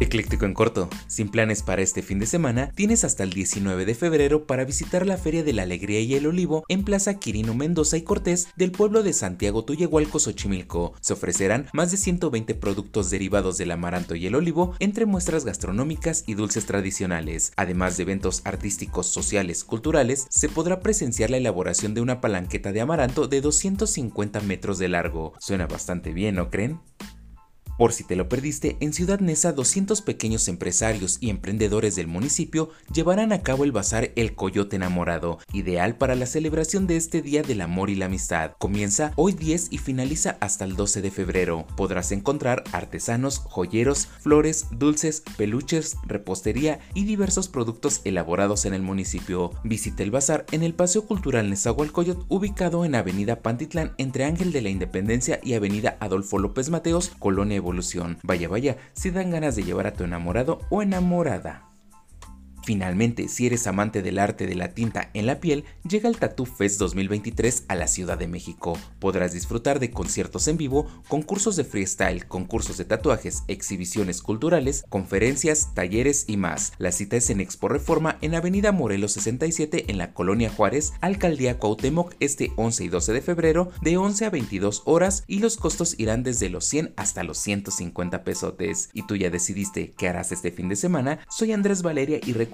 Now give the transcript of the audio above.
Ecléctico en corto, sin planes para este fin de semana, tienes hasta el 19 de febrero para visitar la Feria de la Alegría y el Olivo en Plaza Quirino Mendoza y Cortés del pueblo de Santiago Tuyehualco, Xochimilco. Se ofrecerán más de 120 productos derivados del amaranto y el olivo, entre muestras gastronómicas y dulces tradicionales. Además de eventos artísticos, sociales, culturales, se podrá presenciar la elaboración de una palanqueta de amaranto de 250 metros de largo. Suena bastante bien, ¿no creen? Por si te lo perdiste, en Ciudad Neza 200 pequeños empresarios y emprendedores del municipio llevarán a cabo el bazar El Coyote Enamorado, ideal para la celebración de este Día del Amor y la Amistad. Comienza hoy 10 y finaliza hasta el 12 de febrero. Podrás encontrar artesanos, joyeros, flores, dulces, peluches, repostería y diversos productos elaborados en el municipio. Visita el bazar en el Paseo Cultural Nezahualcóyotl ubicado en Avenida Pantitlán entre Ángel de la Independencia y Avenida Adolfo López Mateos, Colonia evolución. Vaya, vaya, si dan ganas de llevar a tu enamorado o enamorada. Finalmente, si eres amante del arte de la tinta en la piel, llega el Tattoo Fest 2023 a la Ciudad de México. Podrás disfrutar de conciertos en vivo, concursos de freestyle, concursos de tatuajes, exhibiciones culturales, conferencias, talleres y más. La cita es en Expo Reforma en Avenida Morelos 67 en la Colonia Juárez, Alcaldía Cuauhtémoc este 11 y 12 de febrero de 11 a 22 horas y los costos irán desde los 100 hasta los 150 pesotes. ¿Y tú ya decidiste qué harás este fin de semana? Soy Andrés Valeria y recuerda